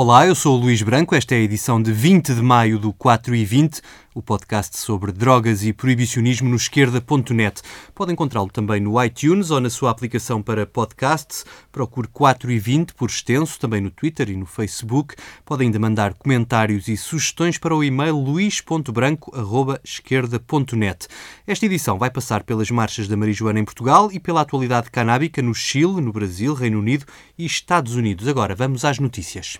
Olá, eu sou o Luís Branco. Esta é a edição de 20 de maio do 4 e 20, o podcast sobre drogas e proibicionismo no esquerda.net. Pode encontrá-lo também no iTunes ou na sua aplicação para podcasts. Procure 4 e 20 por extenso, também no Twitter e no Facebook. Pode ainda mandar comentários e sugestões para o e-mail luís.branco.esquerda.net. Esta edição vai passar pelas marchas da marijuana em Portugal e pela atualidade canábica no Chile, no Brasil, Reino Unido e Estados Unidos. Agora vamos às notícias.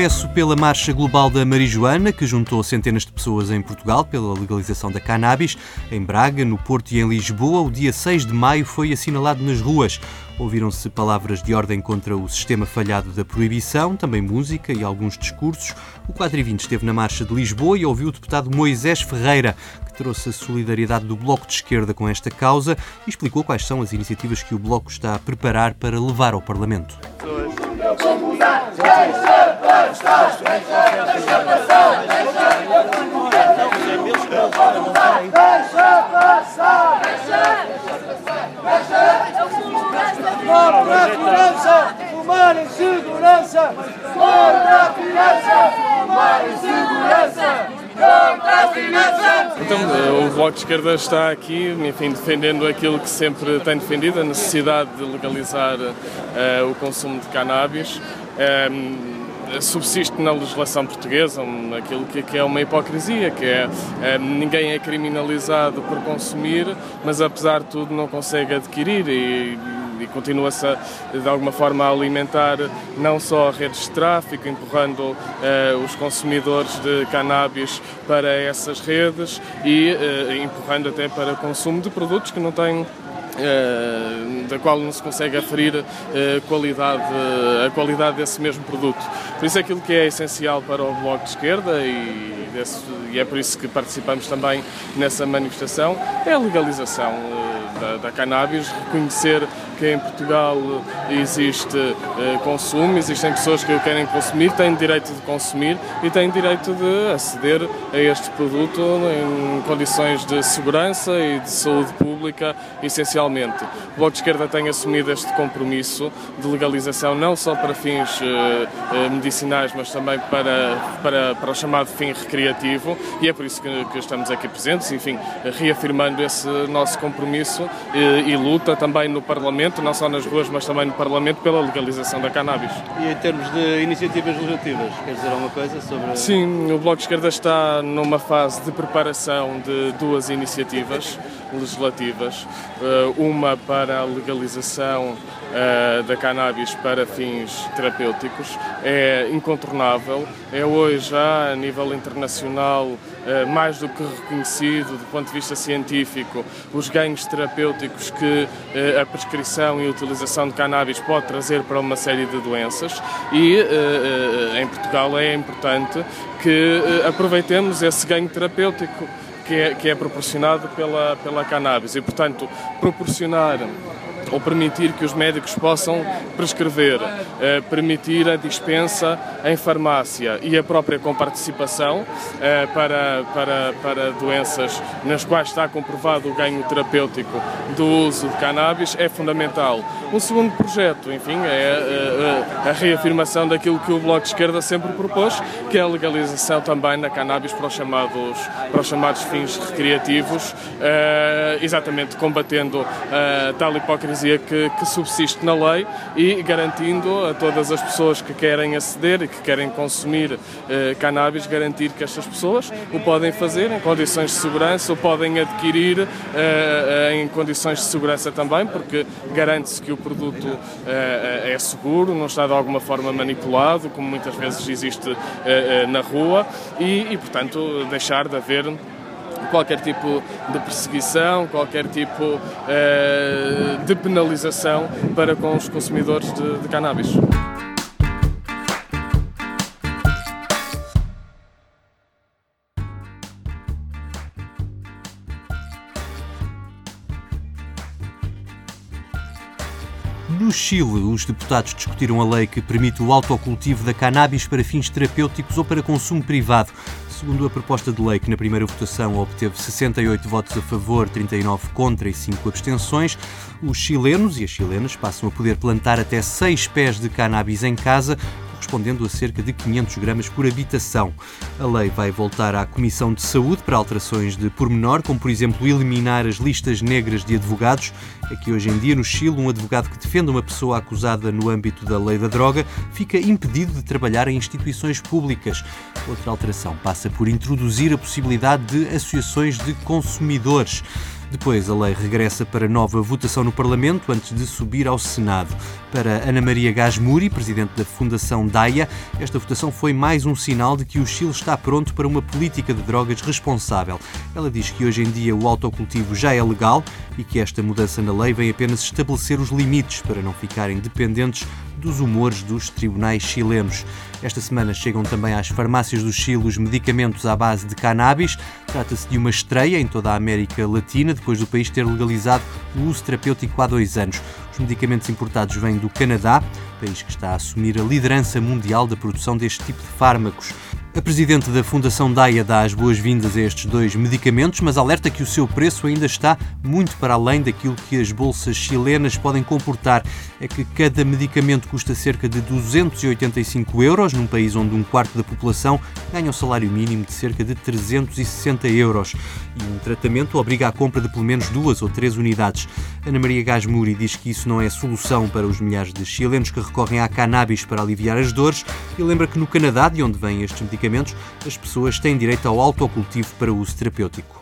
Começo pela Marcha Global da Marijuana, que juntou centenas de pessoas em Portugal pela legalização da cannabis. Em Braga, no Porto e em Lisboa, o dia 6 de maio foi assinalado nas ruas. Ouviram-se palavras de ordem contra o sistema falhado da proibição, também música e alguns discursos. O 4 e 20 esteve na Marcha de Lisboa e ouviu o deputado Moisés Ferreira, que trouxe a solidariedade do Bloco de Esquerda com esta causa e explicou quais são as iniciativas que o Bloco está a preparar para levar ao Parlamento. Deixa passar! Deixa passar! Contra finança, fumar em segurança! Contra a finança, fumar em segurança! Contra a finança! Então, o Bloco de Esquerda está aqui, enfim, defendendo aquilo que sempre tem defendido, a necessidade de legalizar uh, o consumo de cannabis. Um, subsiste na legislação portuguesa aquilo que, é uma hipocrisia, que é, é, ninguém é criminalizado por consumir, mas apesar de tudo não consegue adquirir e, e continua-se de alguma forma a alimentar não só redes de tráfico, empurrando eh, os consumidores de cannabis para essas redes e eh, empurrando até para consumo de produtos que não têm Uh, da qual não se consegue aferir uh, qualidade, a qualidade desse mesmo produto. Por isso, aquilo que é essencial para o Bloco de Esquerda, e, desse, e é por isso que participamos também nessa manifestação, é a legalização da, da cannabis, reconhecer que em Portugal existe consumo, existem pessoas que o querem consumir, têm direito de consumir e têm direito de aceder a este produto em condições de segurança e de saúde pública, essencialmente. O Bloco de Esquerda tem assumido este compromisso de legalização não só para fins uh, uh, medicinais, mas também para, para, para o chamado fim recreativo e é por isso que, que estamos aqui presentes, enfim, reafirmando esse nosso compromisso e, e luta também no Parlamento, não só nas ruas, mas também no Parlamento, pela legalização da cannabis. E em termos de iniciativas legislativas, quer dizer alguma coisa sobre. Sim, o Bloco de Esquerda está numa fase de preparação de duas iniciativas legislativas. Eh, uma para a legalização uh, da cannabis para fins terapêuticos é incontornável. É hoje já a nível internacional uh, mais do que reconhecido do ponto de vista científico os ganhos terapêuticos que a prescrição e a utilização de cannabis pode trazer para uma série de doenças e em Portugal é importante que aproveitemos esse ganho terapêutico que é, que é proporcionado pela, pela cannabis. E, portanto, proporcionar ou permitir que os médicos possam prescrever, eh, permitir a dispensa em farmácia e a própria comparticipação eh, para, para, para doenças nas quais está comprovado o ganho terapêutico do uso de cannabis é fundamental. Um segundo projeto, enfim, é a, eh, a reafirmação daquilo que o Bloco de Esquerda sempre propôs, que é a legalização também da cannabis para os chamados, para os chamados fins recreativos, exatamente combatendo tal hipocrisia que, que subsiste na lei e garantindo a todas as pessoas que querem aceder e que querem consumir eh, cannabis, garantir que estas pessoas o podem fazer em condições de segurança, o podem adquirir eh, em condições de segurança também, porque garante-se que o produto eh, é seguro, não está de alguma forma manipulado, como muitas vezes existe eh, eh, na rua, e, e portanto deixar de haver qualquer tipo de perseguição, qualquer tipo eh, de penalização para com os consumidores de, de cannabis. No Chile, os deputados discutiram a lei que permite o autocultivo da cannabis para fins terapêuticos ou para consumo privado. Segundo a proposta de lei, que na primeira votação obteve 68 votos a favor, 39 contra e 5 abstenções, os chilenos e as chilenas passam a poder plantar até 6 pés de cannabis em casa, correspondendo a cerca de 500 gramas por habitação. A lei vai voltar à Comissão de Saúde para alterações de pormenor, como por exemplo eliminar as listas negras de advogados. Que hoje em dia no Chile um advogado que defende uma pessoa acusada no âmbito da lei da droga fica impedido de trabalhar em instituições públicas. Outra alteração passa por introduzir a possibilidade de associações de consumidores. Depois, a lei regressa para nova votação no Parlamento antes de subir ao Senado. Para Ana Maria Gasmuri, presidente da Fundação DAIA, esta votação foi mais um sinal de que o Chile está pronto para uma política de drogas responsável. Ela diz que hoje em dia o autocultivo já é legal e que esta mudança na lei vem apenas estabelecer os limites para não ficarem dependentes dos humores dos tribunais chilenos. Esta semana chegam também às farmácias do Chile os medicamentos à base de cannabis. Trata-se de uma estreia em toda a América Latina, depois do país ter legalizado o uso terapêutico há dois anos. Os medicamentos importados vêm do Canadá, país que está a assumir a liderança mundial da produção deste tipo de fármacos. A presidente da Fundação DAIA dá as boas-vindas a estes dois medicamentos, mas alerta que o seu preço ainda está muito para além daquilo que as bolsas chilenas podem comportar. É que cada medicamento custa cerca de 285 euros, num país onde um quarto da população ganha um salário mínimo de cerca de 360 euros. E um tratamento obriga à compra de pelo menos duas ou três unidades. Ana Maria Gasmuri diz que isso não é solução para os milhares de chilenos que recorrem à cannabis para aliviar as dores e lembra que no Canadá, de onde vêm estes medicamentos, medicamentos, as pessoas têm direito ao autocultivo para uso terapêutico.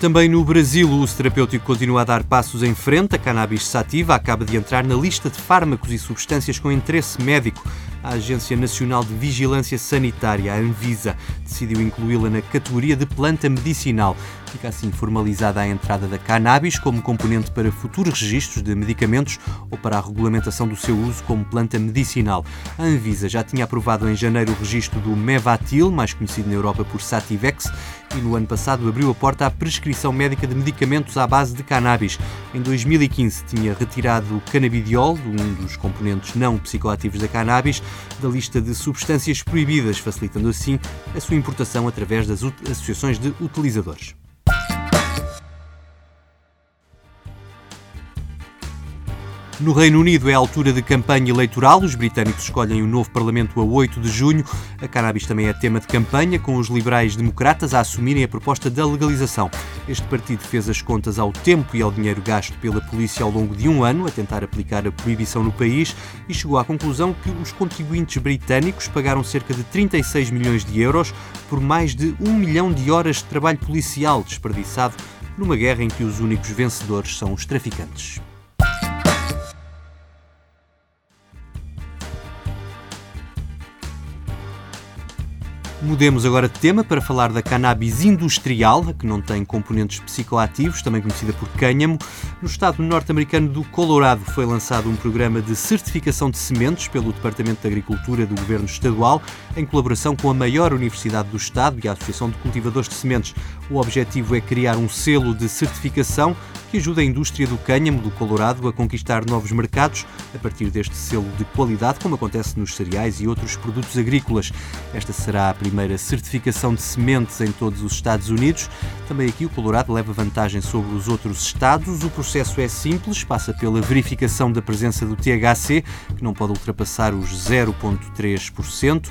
Também no Brasil, o uso terapêutico continua a dar passos em frente. A cannabis sativa acaba de entrar na lista de fármacos e substâncias com interesse médico. A Agência Nacional de Vigilância Sanitária, a Anvisa, decidiu incluí-la na categoria de planta medicinal. Fica assim formalizada a entrada da cannabis como componente para futuros registros de medicamentos ou para a regulamentação do seu uso como planta medicinal. A Anvisa já tinha aprovado em janeiro o registro do Mevatil, mais conhecido na Europa por Sativex, e no ano passado abriu a porta à prescrição médica de medicamentos à base de cannabis. Em 2015 tinha retirado o canabidiol, um dos componentes não psicoativos da cannabis, da lista de substâncias proibidas, facilitando assim a sua importação através das associações de utilizadores. No Reino Unido é a altura de campanha eleitoral. Os britânicos escolhem o novo Parlamento a 8 de junho. A cannabis também é tema de campanha, com os liberais democratas a assumirem a proposta da legalização. Este partido fez as contas ao tempo e ao dinheiro gasto pela polícia ao longo de um ano a tentar aplicar a proibição no país e chegou à conclusão que os contribuintes britânicos pagaram cerca de 36 milhões de euros por mais de um milhão de horas de trabalho policial desperdiçado numa guerra em que os únicos vencedores são os traficantes. Mudemos agora de tema para falar da cannabis industrial, que não tem componentes psicoativos, também conhecida por cânhamo. No estado norte-americano do Colorado foi lançado um programa de certificação de sementes pelo Departamento de Agricultura do Governo Estadual, em colaboração com a maior universidade do estado e a Associação de Cultivadores de Sementes. O objetivo é criar um selo de certificação que ajude a indústria do cânhamo do Colorado a conquistar novos mercados a partir deste selo de qualidade, como acontece nos cereais e outros produtos agrícolas. Esta será a primeira certificação de sementes em todos os Estados Unidos. Também aqui o Colorado leva vantagem sobre os outros estados. O processo é simples, passa pela verificação da presença do THC, que não pode ultrapassar os 0,3%.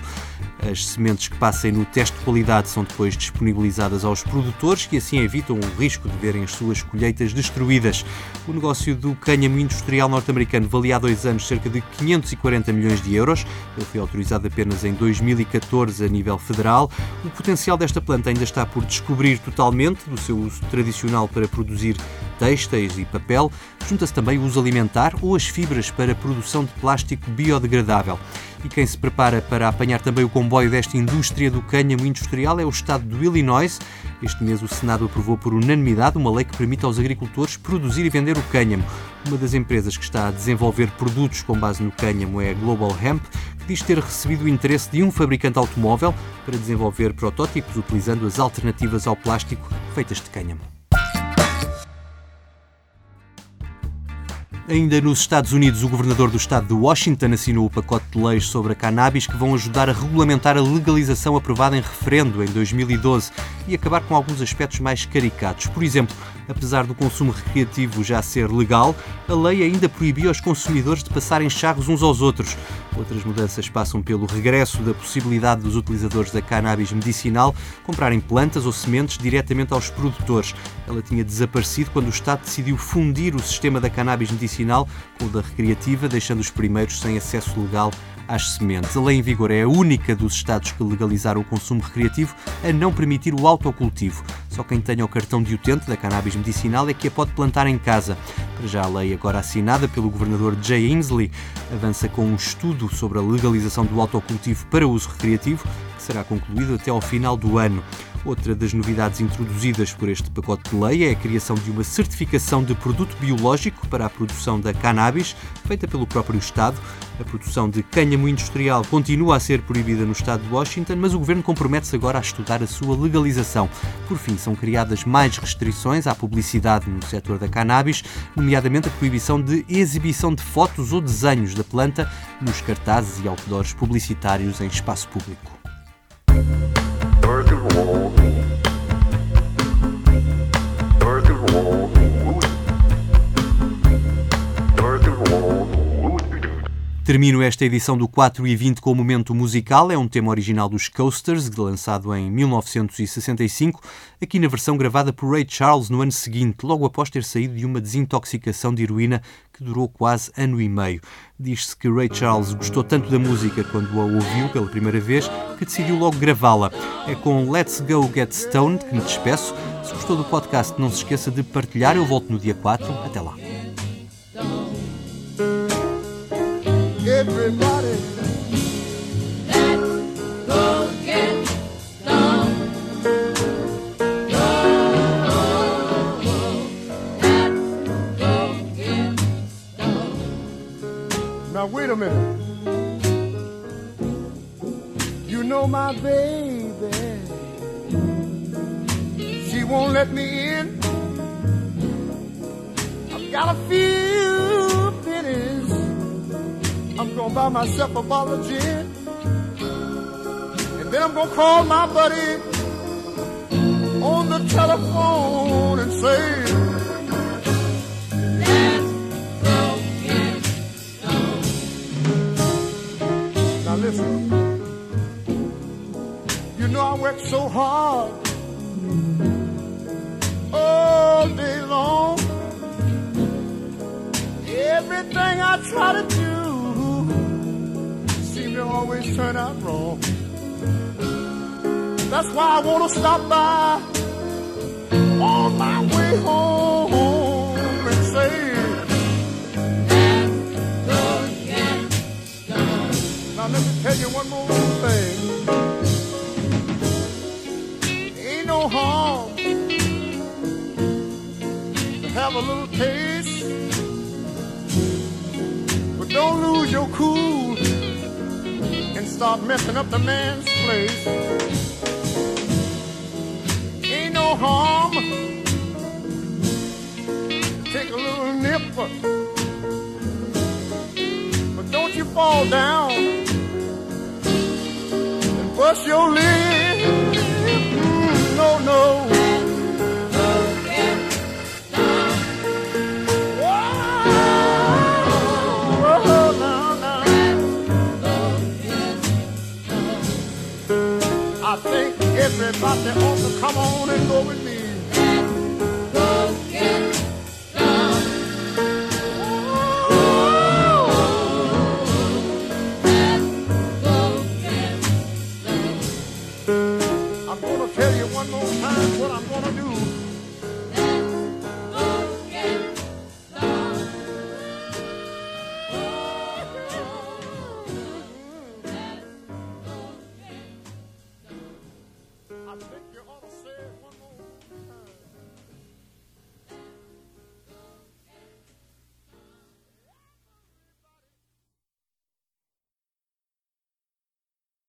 As sementes que passem no teste de qualidade são depois disponibilizadas aos produtores, que assim evitam o risco de verem as suas colheitas destruídas. O negócio do cânhamo industrial norte-americano valia há dois anos cerca de 540 milhões de euros. Ele foi autorizado apenas em 2014 a nível federal. O potencial desta planta ainda está por descobrir totalmente do seu uso tradicional para produzir têxteis e papel. Junta-se também o uso alimentar ou as fibras para a produção de plástico biodegradável. E quem se prepara para apanhar também o comboio desta indústria do cânhamo industrial é o estado do Illinois. Este mês o Senado aprovou por unanimidade uma lei que permite aos agricultores produzir e vender o cânhamo. Uma das empresas que está a desenvolver produtos com base no cânhamo é a Global Hemp, que diz ter recebido o interesse de um fabricante automóvel para desenvolver protótipos utilizando as alternativas ao plástico feitas de cânhamo. Ainda nos Estados Unidos, o governador do estado de Washington assinou o pacote de leis sobre a cannabis que vão ajudar a regulamentar a legalização aprovada em referendo em 2012 e acabar com alguns aspectos mais caricatos. Por exemplo, apesar do consumo recreativo já ser legal, a lei ainda proibiu aos consumidores de passarem charros uns aos outros. Outras mudanças passam pelo regresso da possibilidade dos utilizadores da cannabis medicinal comprarem plantas ou sementes diretamente aos produtores. Ela tinha desaparecido quando o Estado decidiu fundir o sistema da cannabis medicinal com o da recreativa, deixando os primeiros sem acesso legal às sementes. A lei em vigor é a única dos Estados que legalizaram o consumo recreativo a não permitir o autocultivo. Só quem tenha o cartão de utente da cannabis medicinal é que a pode plantar em casa. Para já a lei, agora assinada pelo governador Jay Inslee, avança com um estudo sobre a legalização do autocultivo para uso recreativo, que será concluído até ao final do ano. Outra das novidades introduzidas por este pacote de lei é a criação de uma certificação de produto biológico para a produção da cannabis, feita pelo próprio Estado. A produção de cânhamo industrial continua a ser proibida no Estado de Washington, mas o governo compromete-se agora a estudar a sua legalização. Por fim, são criadas mais restrições à publicidade no setor da cannabis, nomeadamente a proibição de exibição de fotos ou desenhos da planta nos cartazes e outdoors publicitários em espaço público. Termino esta edição do 4 e 20 com o momento musical. É um tema original dos Coasters, lançado em 1965, aqui na versão gravada por Ray Charles no ano seguinte, logo após ter saído de uma desintoxicação de heroína que durou quase ano e meio. Diz-se que Ray Charles gostou tanto da música quando a ouviu pela primeira vez que decidiu logo gravá-la. É com Let's Go Get Stoned que me despeço. Se gostou do podcast, não se esqueça de partilhar. Eu volto no dia 4. Até lá. Everybody. Let's go get stoned. let's go get stoned. Now wait a minute. You know my baby. She won't let me in. I've got a few Buy myself a bottle of gin. And then I'm gonna call my buddy on the telephone and say, Let's go get stoned. Now listen, you know I work so hard all day long. Everything I try to do always turn out wrong. That's why I want to stop by on my way home and say, Now let me tell you one more thing. Ain't no harm to have a little taste, but don't lose your cool start messing up the man's place. Ain't no harm. Take a little nip, but don't you fall down and bust your lip. Mm, no, no. I'm gonna tell you one more time what I'm gonna do.